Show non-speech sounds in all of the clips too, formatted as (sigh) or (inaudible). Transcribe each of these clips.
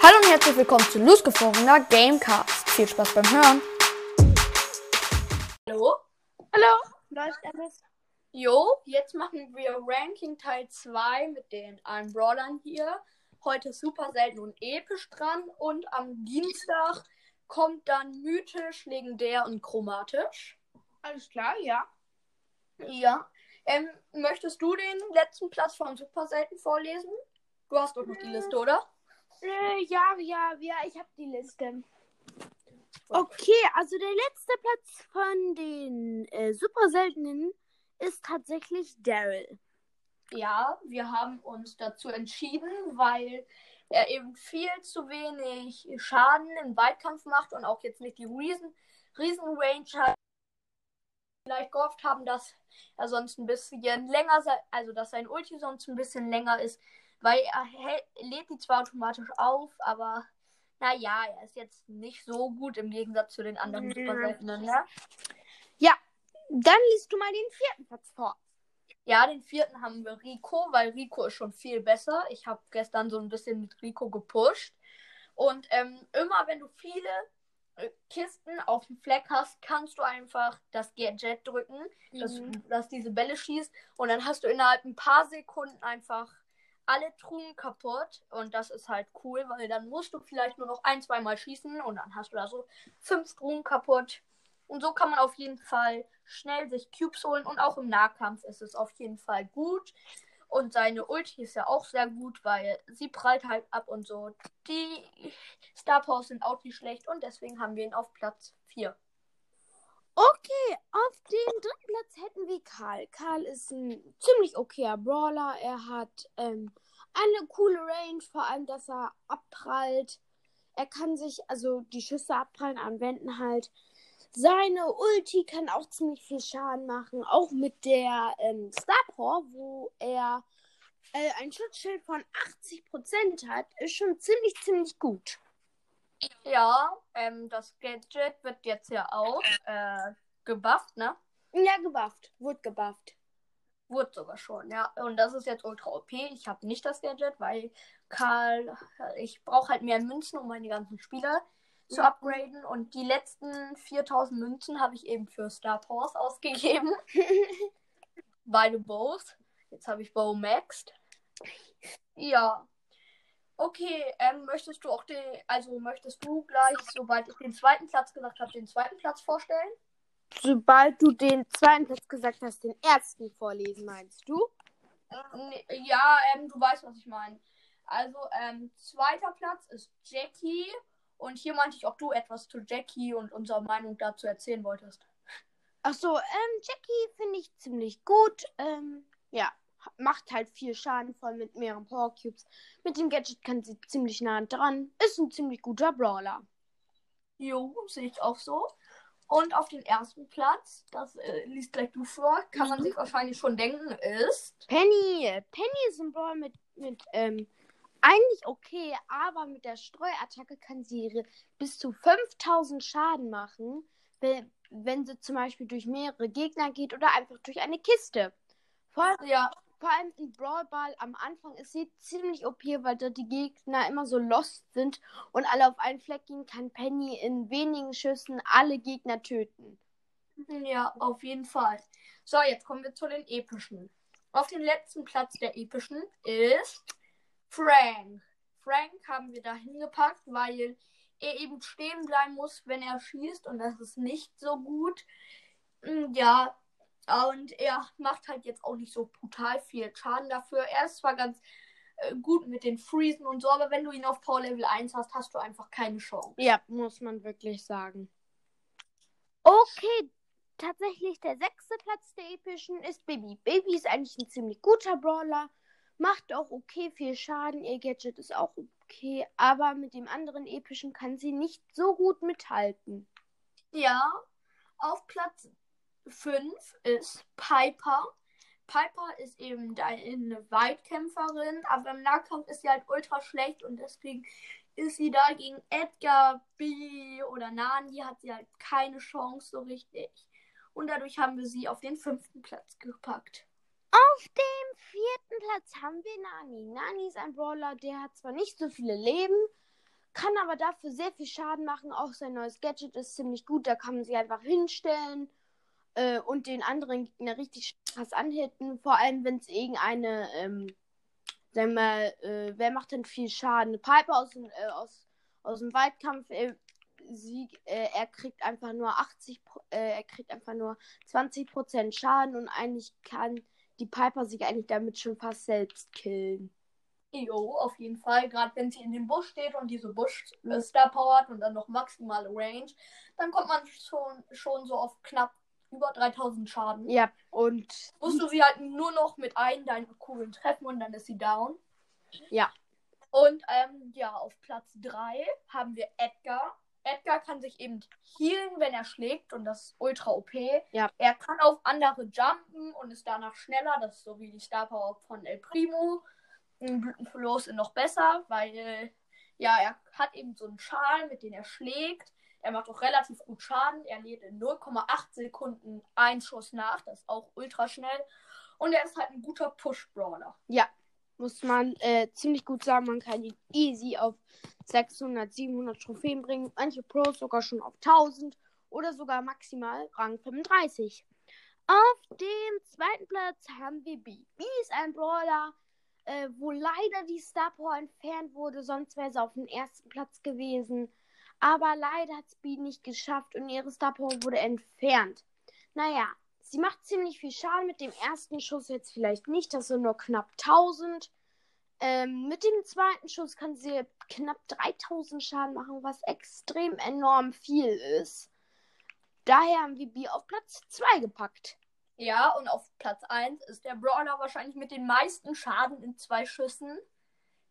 Hallo und herzlich willkommen zu losgefrorener Gamecast. Viel Spaß beim Hören. Hallo? Hallo, läuft alles? Jo, jetzt machen wir Ranking Teil 2 mit den allen Brawlern hier. Heute ist super selten und episch dran und am Dienstag kommt dann mythisch, legendär und chromatisch. Alles klar, ja. Ja. Ähm, möchtest du den letzten Platz von super selten vorlesen? Du hast doch noch die Liste, oder? Äh, ja, ja, ja, ich habe die Liste. Okay, also der letzte Platz von den äh, super seltenen ist tatsächlich Daryl. Ja, wir haben uns dazu entschieden, weil er eben viel zu wenig Schaden im Weitkampf macht und auch jetzt nicht die Riesen, Riesen-Range hat. Vielleicht gehofft haben, dass er sonst ein bisschen länger, sei, also dass sein Ulti sonst ein bisschen länger ist, weil er hält, lädt die zwar automatisch auf, aber naja, er ist jetzt nicht so gut im Gegensatz zu den anderen Ja. super seltenen, ne? Ja, dann liest du mal den vierten Platz vor. Ja, den vierten haben wir Rico, weil Rico ist schon viel besser. Ich habe gestern so ein bisschen mit Rico gepusht. Und ähm, immer wenn du viele äh, Kisten auf dem Fleck hast, kannst du einfach das Gadget drücken, dass, Mhm. dass diese Bälle schießt. Und dann hast du innerhalb ein paar Sekunden einfach alle Truhen kaputt. Und das ist halt cool, weil dann musst du vielleicht nur noch ein, zweimal schießen und dann hast du da so fünf Truhen kaputt. Und so kann man auf jeden Fall schnell sich Cubes holen und auch im Nahkampf ist es auf jeden Fall gut. Und seine Ulti ist ja auch sehr gut, weil sie prallt halt ab und so. Die Star Powers sind auch nicht schlecht und deswegen haben wir ihn auf Platz 4. Auf dem dritten Platz hätten wir Karl. Karl ist ein ziemlich okayer Brawler. Er hat ähm, eine coole Range, vor allem, dass er abprallt. Er kann sich, also die Schüsse abprallen, anwenden halt. Seine Ulti kann auch ziemlich viel Schaden machen, auch mit der ähm, Star Power, wo er äh, ein Schutzschild von 80% hat, ist schon ziemlich, ziemlich gut. Ja, ähm, das Gadget wird jetzt ja auch äh, gebufft, ne? Ja, gebufft. Wurde gebufft. Wurde sogar schon, ja. Und das ist jetzt ultra OP. Ich habe nicht das Gadget, weil Karl, ich brauche halt mehr Münzen, um meine ganzen Spieler zu upgraden. Und die letzten 4000 Münzen habe ich eben für Star Powers ausgegeben. (laughs) Beide Bows. Jetzt habe ich Bow maxed. Ja. Okay, ähm, möchtest du auch den, also möchtest du gleich, sobald ich den zweiten Platz gesagt habe, den zweiten Platz vorstellen? Sobald du den zweiten Platz gesagt hast, den ersten vorlesen, meinst du? Nee, Ja, ähm, du weißt, was ich meine. Also, ähm, zweiter Platz ist Jackie. Und hier meinte ich, ob du etwas zu Jackie und unserer Meinung dazu erzählen wolltest. Ach so, ähm, Jackie finde ich ziemlich gut. Ähm, ja, macht halt viel Schaden, voll mit mehreren Power Cubes. Mit dem Gadget kann sie ziemlich nah dran. Ist ein ziemlich guter Brawler. Jo, sehe ich auch so. Und auf den ersten Platz, das äh, liest gleich du vor, kann man Mhm. sich wahrscheinlich schon denken, ist. Penny. Penny ist ein Brawler mit, mit, ähm, eigentlich okay, aber mit der Streuattacke kann sie bis zu 5000 Schaden machen, wenn, wenn sie zum Beispiel durch mehrere Gegner geht oder einfach durch eine Kiste. Vor, Ja, vor allem in Brawl Ball am Anfang ist sie ziemlich OP, weil da die Gegner immer so lost sind und alle auf einen Fleck gehen, kann Penny in wenigen Schüssen alle Gegner töten. ja, auf jeden Fall. So, jetzt kommen wir zu den epischen. Auf den letzten Platz der epischen ist Frank. Frank haben wir da hingepackt, weil er eben stehen bleiben muss, wenn er schießt und das ist nicht so gut. Mm, Ja, und er macht halt jetzt auch nicht so brutal viel Schaden dafür. Er ist zwar ganz äh, gut mit den Freezen und so, aber wenn du ihn auf Power Level 1 hast, hast du einfach keine Chance. Ja, muss man wirklich sagen. Okay, tatsächlich der sechste Platz der epischen ist Baby. Baby ist eigentlich ein ziemlich guter Brawler, macht auch okay viel Schaden, ihr Gadget ist auch okay, aber mit dem anderen epischen kann sie nicht so gut mithalten. Ja, auf Platz 5 ist Piper. Piper ist eben eine Weitkämpferin, aber im Nahkampf ist sie halt ultra schlecht und deswegen ist sie da gegen Edgar, B oder Nani, hat sie halt keine Chance so richtig. Und dadurch haben wir sie auf den fünften Platz gepackt. Auf dem vierten Platz haben wir Nani. Nani ist ein Brawler, der hat zwar nicht so viele Leben, kann aber dafür sehr viel Schaden machen. Auch sein neues Gadget ist ziemlich gut. Da kann man sich einfach hinstellen äh, und den anderen Gegner richtig krass anhitten. Vor allem, wenn es irgendeine, ähm, sagen wir mal, äh, wer macht denn viel Schaden? Eine Piper aus, dem- äh, aus, aus dem Weitkampf. Äh, Sieg, äh, er kriegt einfach nur 80, Pro- äh, er kriegt einfach nur 20% Schaden und eigentlich kann die Piper sich eigentlich damit schon fast selbst killen. Jo, auf jeden Fall. Gerade wenn sie in dem Busch steht und diese Busch-Star Power hat und dann noch maximale Range, dann kommt man schon, schon so auf knapp über 3000 Schaden. Ja, und Musst du sie halt nur noch mit einem deiner Kugeln treffen und dann ist sie down. Ja. Und ähm, ja, auf Platz 3 haben wir Edgar. Edgar kann sich eben healen, wenn er schlägt und das ist ultra OP. Ja. Er kann auf andere jumpen und ist danach schneller. Das ist so wie die Star Power von El Primo. Er noch besser, weil ja, er hat eben so einen Schal, mit dem er schlägt. Er macht auch relativ gut Schaden. Er lädt in 0,8 Sekunden einen Schuss nach. Das ist auch ultra schnell. Und er ist halt ein guter Push-Brawler. muss man äh, ziemlich gut sagen, man kann ihn easy auf 600, 700 Trophäen bringen. Manche Pros sogar schon auf 1000 oder sogar maximal Rang 35. Auf dem zweiten Platz haben wir B. B ist ein Brawler, äh, wo leider die Star Power entfernt wurde, sonst wäre sie auf dem ersten Platz gewesen. Aber leider hat B nicht geschafft und ihre Star Power wurde entfernt. Naja, sie macht ziemlich viel Schaden mit dem ersten Schuss jetzt vielleicht nicht, das sind nur knapp 1000. Ähm, mit dem zweiten Schuss kann sie knapp 3000 Schaden machen, was extrem enorm viel ist. Daher haben wir B auf Platz 2 gepackt. Ja, und auf Platz 1 ist der Brawler wahrscheinlich mit den meisten Schaden in zwei Schüssen.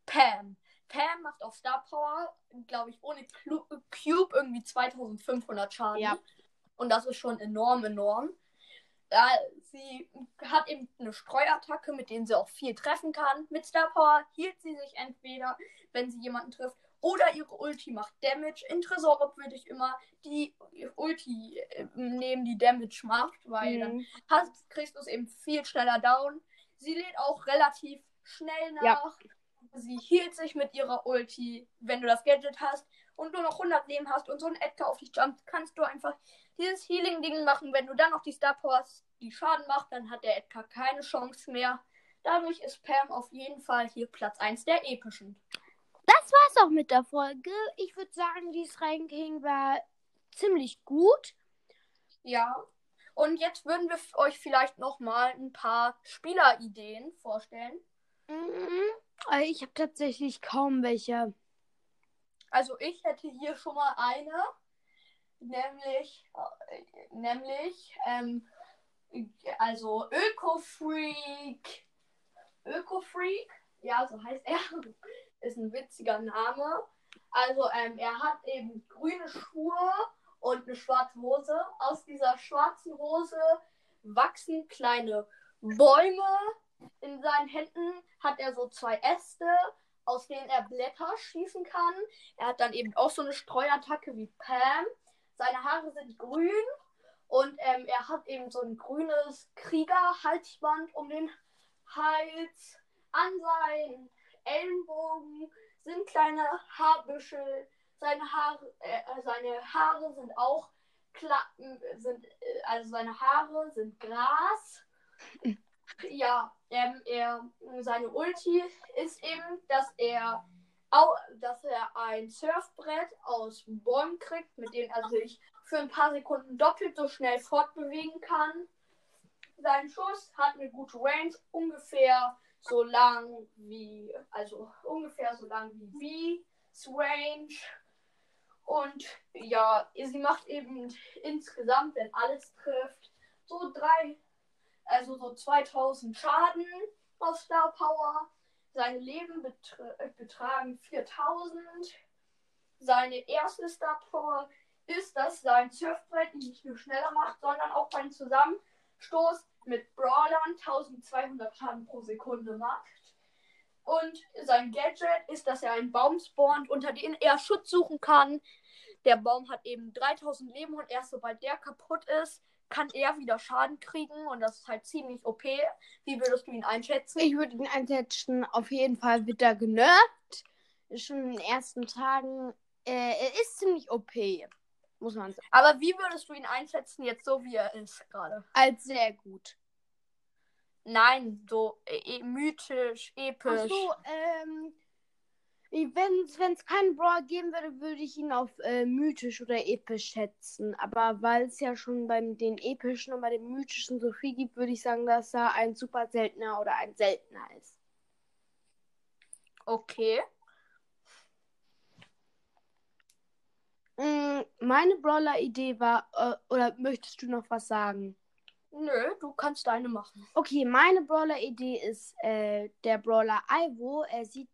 Pam. Pam macht auf Star Power, glaube ich, ohne Clu Cube irgendwie 2500 Schaden. Ja. Und das ist schon enorm, enorm. Da sie hat eben eine Streuattacke, mit denen sie auch viel treffen kann. Mit Star Power hielt sie sich entweder, wenn sie jemanden trifft, oder ihre Ulti macht Damage. In Tresorop würde ich immer die Ulti äh, nehmen, die Damage macht, weil dann Mhm. hast, kriegst du es eben viel schneller down. Sie lädt auch relativ schnell nach. Ja. Sie hielt sich mit ihrer Ulti, wenn du das Gadget hast und nur noch 100 Leben hast und so ein Edgar auf dich jumpt, kannst du einfach dieses Healing-Ding machen. Wenn du dann noch die Star Power hast, die Schaden macht, dann hat der Edgar keine Chance mehr. Dadurch ist Pam auf jeden Fall hier Platz 1 der epischen. Das war's auch mit der Folge. Ich würde sagen, dieses Ranking war ziemlich gut. Ja. Und jetzt würden wir euch vielleicht noch mal ein paar Spielerideen vorstellen. Mhm. Aber Ich habe tatsächlich kaum welche. Also ich hätte hier schon mal eine, nämlich, äh, nämlich, ähm, also Öko-Freak, Öko-Freak, ja, so heißt er, (laughs) ist ein witziger Name. Also ähm, er hat eben grüne Schuhe und eine schwarze Hose. Aus dieser schwarzen Hose wachsen kleine Bäume. In seinen Händen hat er so zwei Äste, aus denen er Blätter schießen kann. Er hat dann eben auch so eine Streuattacke wie Pam. Seine Haare sind grün und ähm, er hat eben so ein grünes Kriegerhalsband um den Hals. An seinen Ellenbogen sind kleine Haarbüschel. Seine Haare, äh, seine Haare sind auch Klappen, sind, äh, also seine Haare sind Gras. (laughs) Ja, ähm, er, seine Ulti ist eben, dass er, au, dass er ein Surfbrett aus Bäumen kriegt, mit dem er sich für ein paar Sekunden doppelt so schnell fortbewegen kann. Sein Schuss hat eine gute Range, ungefähr so lang wie, also ungefähr so lang wie V's Range. Und ja, sie macht eben insgesamt, wenn alles trifft, so drei, also so 2000 Schaden aus Star Power. Seine Leben betr betragen 4000. Seine erste Star Power ist, dass sein Surfbrett ihn nicht nur schneller macht, sondern auch beim Zusammenstoß mit Brawlern 1200 Schaden pro Sekunde macht. Und sein Gadget ist, dass er einen Baum spawnt, unter den er Schutz suchen kann. Der Baum hat eben 3000 Leben und erst sobald der kaputt ist, kann er wieder Schaden kriegen und das ist halt ziemlich OP. Wie würdest du ihn einschätzen? Ich würde ihn einsetzen, auf jeden Fall wird er genervt. schon in den ersten Tagen. Äh, er ist ziemlich OP, muss man sagen. Aber wie würdest du ihn einschätzen, jetzt so wie er ist gerade? Als sehr gut. Nein, so äh, mythisch, episch. Ach so, ähm, wenn es keinen Brawl geben würde, würde ich ihn auf äh, mythisch oder episch schätzen. Aber weil es ja schon bei den epischen und bei den mythischen so viel gibt, würde ich sagen, dass er ein super seltener oder ein seltener ist. Okay. Mm, meine Brawler-Idee war, äh, oder möchtest du noch was sagen? Nö, du kannst deine machen. Okay, meine Brawler-Idee ist äh, der Brawler Ivo. Er sieht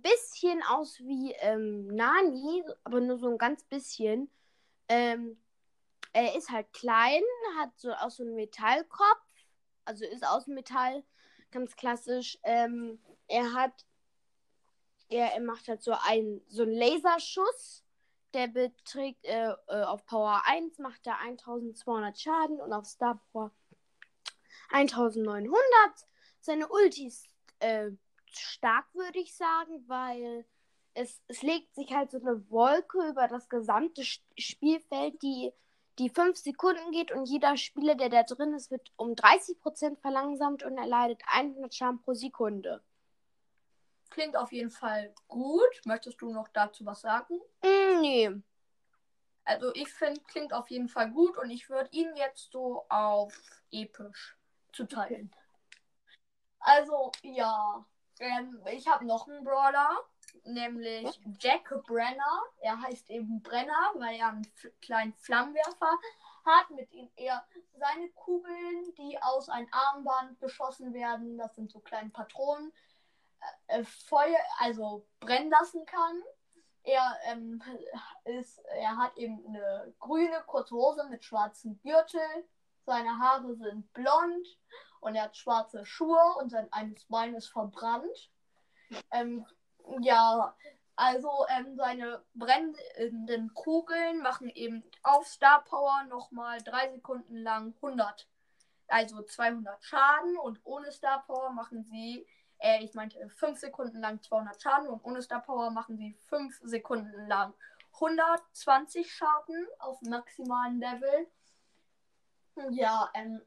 bisschen aus wie ähm, Nani, aber nur so ein ganz bisschen. Ähm, er ist halt klein, hat so auch so einen Metallkopf, also ist aus Metall, ganz klassisch. Ähm, er hat, er, er macht halt so einen, so einen Laserschuss der beträgt äh, äh, auf Power 1 macht er 1200 Schaden und auf Star Power 1900. Seine Ulti ist äh, stark, würde ich sagen, weil es, es legt sich halt so eine Wolke über das gesamte Spielfeld, die die 5 Sekunden geht und jeder Spieler, der da drin ist, wird um 30% verlangsamt und er leidet 100 Schaden pro Sekunde. Klingt auf jeden Fall gut. Möchtest du noch dazu was sagen? Mm, nee. Also ich finde, klingt auf jeden Fall gut und ich würde ihn jetzt so auf episch zuteilen. Also, ja. Ähm, ich habe noch einen Brawler, nämlich Jack Brenner. Er heißt eben Brenner, weil er einen kleinen Flammenwerfer hat, mit dem er seine Kugeln, die aus einem Armband geschossen werden, das sind so kleine Patronen, äh, Feuer, also brennen lassen kann. Er ähm, (laughs) ist, er hat eben eine grüne kurze Hose mit schwarzem Gürtel. Seine Haare sind blond und er hat schwarze Schuhe und sein eines Bein ist verbrannt. Ähm, ja, also ähm, seine brennenden Kugeln machen eben auf Star Power nochmal drei Sekunden lang 100, also 200 Schaden und ohne Star Power machen sie äh, ich meinte 5 Sekunden lang 200 Schaden und ohne Star Power machen sie 5 Sekunden lang 120 Schaden auf maximalen Level. Ja, ähm,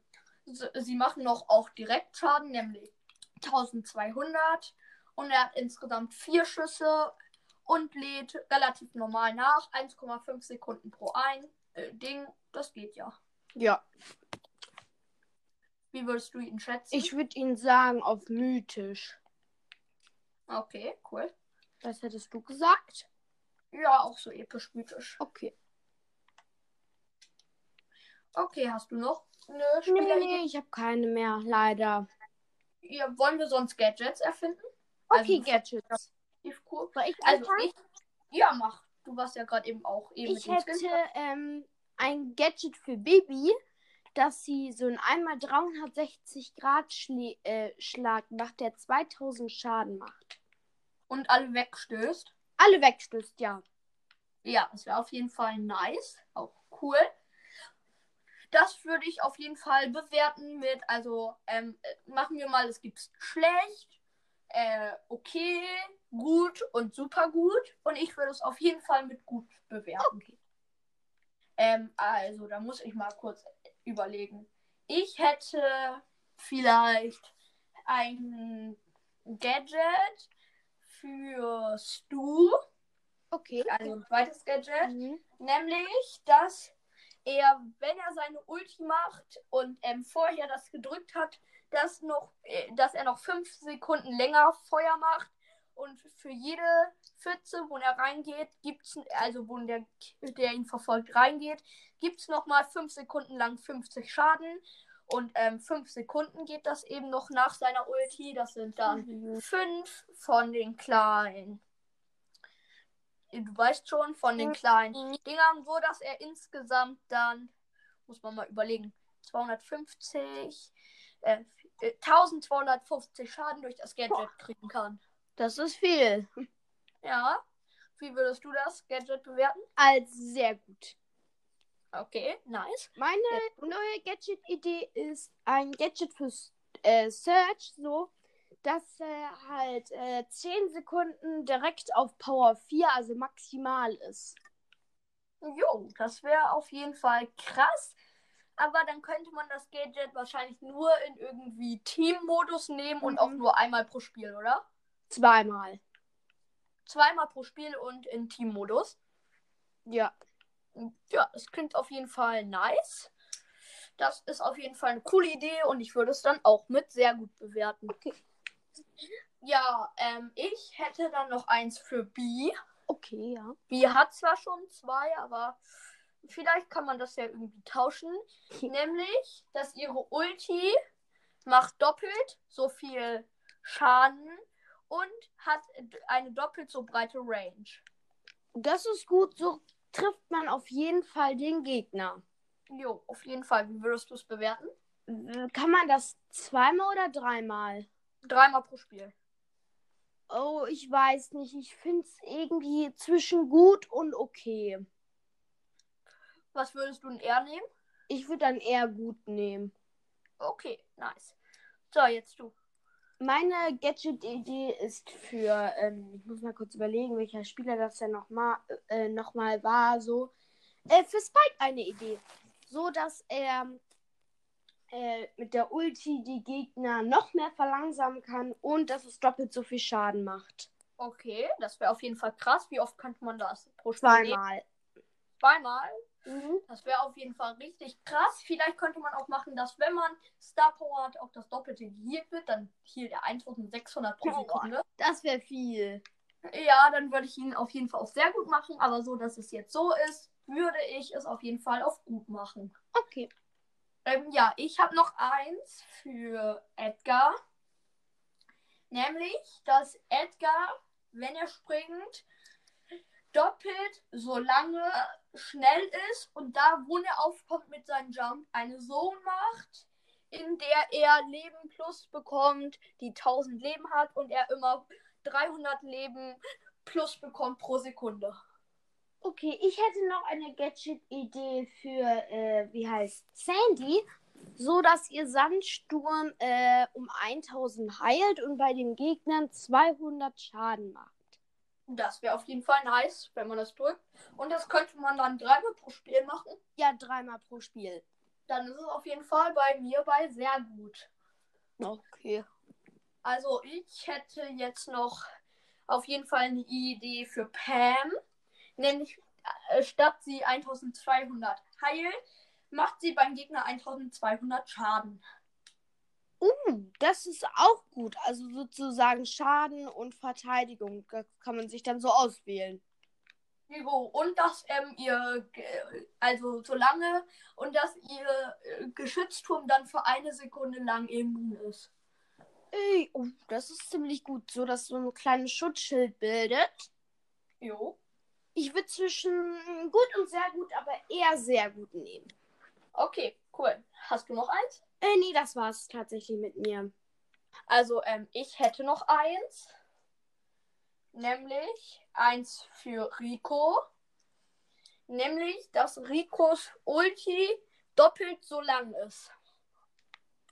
sie machen noch auch direkt Schaden, nämlich 1200. Und er hat insgesamt 4 Schüsse und lädt relativ normal nach. 1,5 Sekunden pro ein äh, Ding. Das geht ja. Ja. Wie würdest du ihn schätzen? Ich würde ihn sagen auf mythisch. Okay, cool. Was hättest du gesagt? Ja, auch so episch mythisch. Okay. Okay, hast du noch eine Spieler? Nee, nee, ich habe keine mehr, leider. Ja, wollen wir sonst Gadgets erfinden? Okay, also, Gadgets. Cool. ich also ich, ja, mach. Du warst ja gerade eben auch eben Ich hätte ähm, ein Gadget für Baby dass sie so einen einmal 360 Grad Schli äh, Schlag macht, der 2000 Schaden macht. Und alle wegstößt? Alle wegstößt, ja. Ja, das wäre auf jeden Fall nice. Auch cool. Das würde ich auf jeden Fall bewerten mit, also ähm, machen wir mal, es gibt schlecht, äh, okay, gut und super gut. Und ich würde es auf jeden Fall mit gut bewerten. Okay. Ähm, also, da muss ich mal kurz überlegen. Ich hätte vielleicht ein Gadget für Stu. Okay. Also ein zweites Gadget. Mhm. Nämlich, dass er, wenn er seine Ulti macht und ähm, vorher das gedrückt hat, dass, noch, äh, dass er noch fünf Sekunden länger Feuer macht und für jede Pfütze, wo er reingeht, gibt's, also wo der, der ihn verfolgt, reingeht, gibt es nochmal 5 Sekunden lang 50 Schaden. Und 5 ähm, Sekunden geht das eben noch nach seiner Ulti. Das sind dann 5 mhm. von den kleinen. Du weißt schon, von den kleinen Dingern, wo das er insgesamt dann, muss man mal überlegen, 250, äh, 1250 äh, Schaden durch das Gadget kriegen kann. Das ist viel. Ja. Wie würdest du das Gadget bewerten? Als sehr gut. Okay, nice. Meine ja. neue Gadget-Idee ist ein Gadget für äh, Search, so, dass er halt äh, 10 Sekunden direkt auf Power 4, also maximal ist. Jo, das wäre auf jeden Fall krass. Aber dann könnte man das Gadget wahrscheinlich nur in irgendwie Team-Modus nehmen und Mhm. auch nur einmal pro Spiel, oder? Zweimal. Zweimal pro Spiel und in Team-Modus. Ja. Ja, das klingt auf jeden Fall nice. Das ist auf jeden Fall eine coole Idee und ich würde es dann auch mit sehr gut bewerten. Okay. Ja, ähm, ich hätte dann noch eins für B. Okay, ja. B hat zwar schon zwei, aber vielleicht kann man das ja irgendwie tauschen. Nämlich, dass ihre Ulti macht doppelt so viel Schaden und hat eine doppelt so breite Range. Das ist gut, so trifft man auf jeden Fall den Gegner. Jo, auf jeden Fall. Wie würdest du es bewerten? Äh, Kann man das zweimal oder dreimal? Dreimal pro Spiel. Oh, ich weiß nicht. Ich finde es irgendwie zwischen gut und okay. Was würdest du denn eher nehmen? Ich würde dann eher gut nehmen. Okay, nice. So, jetzt du. Meine Gadget-Idee ist für, ähm, ich muss mal kurz überlegen, welcher Spieler das denn nochmal äh, noch mal war, so. Äh, für Spike eine Idee. So, dass er äh, mit der Ulti die Gegner noch mehr verlangsamen kann und dass es doppelt so viel Schaden macht. Okay, das wäre auf jeden Fall krass. Wie oft könnte man das pro Spiel? Zweimal. Zweimal. Mhm. Das wäre auf jeden Fall richtig krass. Vielleicht könnte man auch machen, dass wenn man Star Power hat, auch das Doppelte geheilt wird. Dann hielt er 1600 pro Boah. Sekunde. Das wäre viel. Ja, dann würde ich ihn auf jeden Fall auch sehr gut machen. Aber so, dass es jetzt so ist, würde ich es auf jeden Fall auf gut machen. Okay. Ähm, ja, ich habe noch eins für Edgar. Nämlich, dass Edgar, wenn er springt, doppelt so lange schnell ist und da, wo er aufkommt mit seinem Jump, eine Zone macht, in der er Leben plus bekommt, die 1000 Leben hat und er immer 300 Leben plus bekommt pro Sekunde. Okay, ich hätte noch eine Gadget-Idee für, äh, wie heißt Sandy, so dass ihr Sandsturm äh, um 1000 heilt und bei den Gegnern 200 Schaden macht. Das wäre auf jeden Fall nice, wenn man das drückt. Und das könnte man dann dreimal pro Spiel machen. Ja, dreimal pro Spiel. Dann ist es auf jeden Fall bei mir bei sehr gut. Okay. Also ich hätte jetzt noch auf jeden Fall eine Idee für Pam. Nämlich äh, statt sie 1200 heilt, macht sie beim Gegner 1200 Schaden. Uh, das ist auch gut. Also sozusagen Schaden und Verteidigung. Das kann man sich dann so auswählen. Jo, und dass ähm, ihr, also so lange, und dass ihr äh, Geschützturm dann für eine Sekunde lang immun ist. Ey, oh, das ist ziemlich gut. So, dass so ein kleines Schutzschild bildet. Jo. Ich würde zwischen gut und sehr gut, aber eher sehr gut nehmen. Okay, cool. Hast du noch eins? Äh, nee, das war's tatsächlich mit mir. Also, ähm, ich hätte noch eins. Nämlich eins für Rico. Nämlich, dass Ricos Ulti doppelt so lang ist.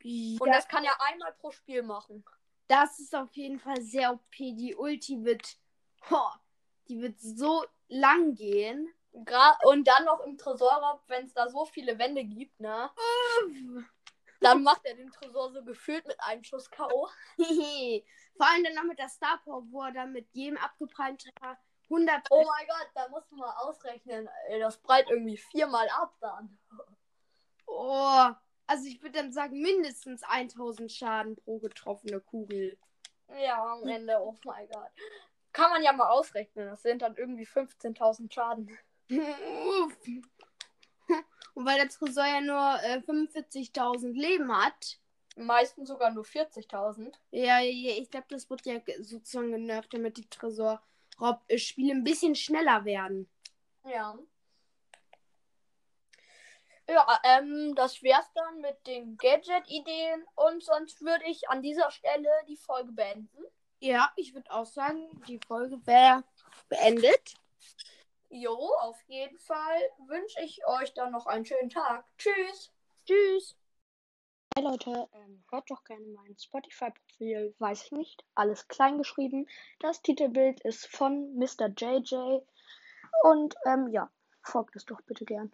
Und Ja, das kann er einmal pro Spiel machen. das ist auf jeden Fall sehr OP. Die Ulti wird, ho, die wird so lang gehen. Gra und dann noch im Tresorraum, wenn es da so viele Wände gibt, ne? Dann macht er den Tresor so gefühlt mit einem Schuss K.O. Vor allem dann noch mit der Star Power, wo er dann mit jedem abgeprallten Treffer 100 Oh mein Gott, da musst du mal ausrechnen. Das breit irgendwie viermal ab dann. Oh, also ich würde dann sagen, mindestens 1000 Schaden pro getroffene Kugel. Ja, am Ende, oh mein Gott. Kann man ja mal ausrechnen. Das sind dann irgendwie 15.000 Schaden. (laughs) Und weil der Tresor ja nur äh, 45.000 Leben hat, Meistens sogar nur 40.000. ja, ja, ich glaube, das wird ja ge- sozusagen genervt, damit die Tresor-Spiele ein bisschen schneller werden. Ja. Ja, ähm, das wär's dann mit den Gadget-Ideen. Und sonst würde ich an dieser Stelle die Folge beenden. Ja, ich würde auch sagen, die Folge wäre beendet. Jo, auf jeden Fall wünsche ich euch dann noch einen schönen Tag. Tschüss. Tschüss. Hey Leute, ähm, hört doch gerne mein Spotify-Profil, weiß ich nicht, alles klein geschrieben. Das Titelbild ist von Mr. JJ und ähm, ja, folgt es doch bitte gern.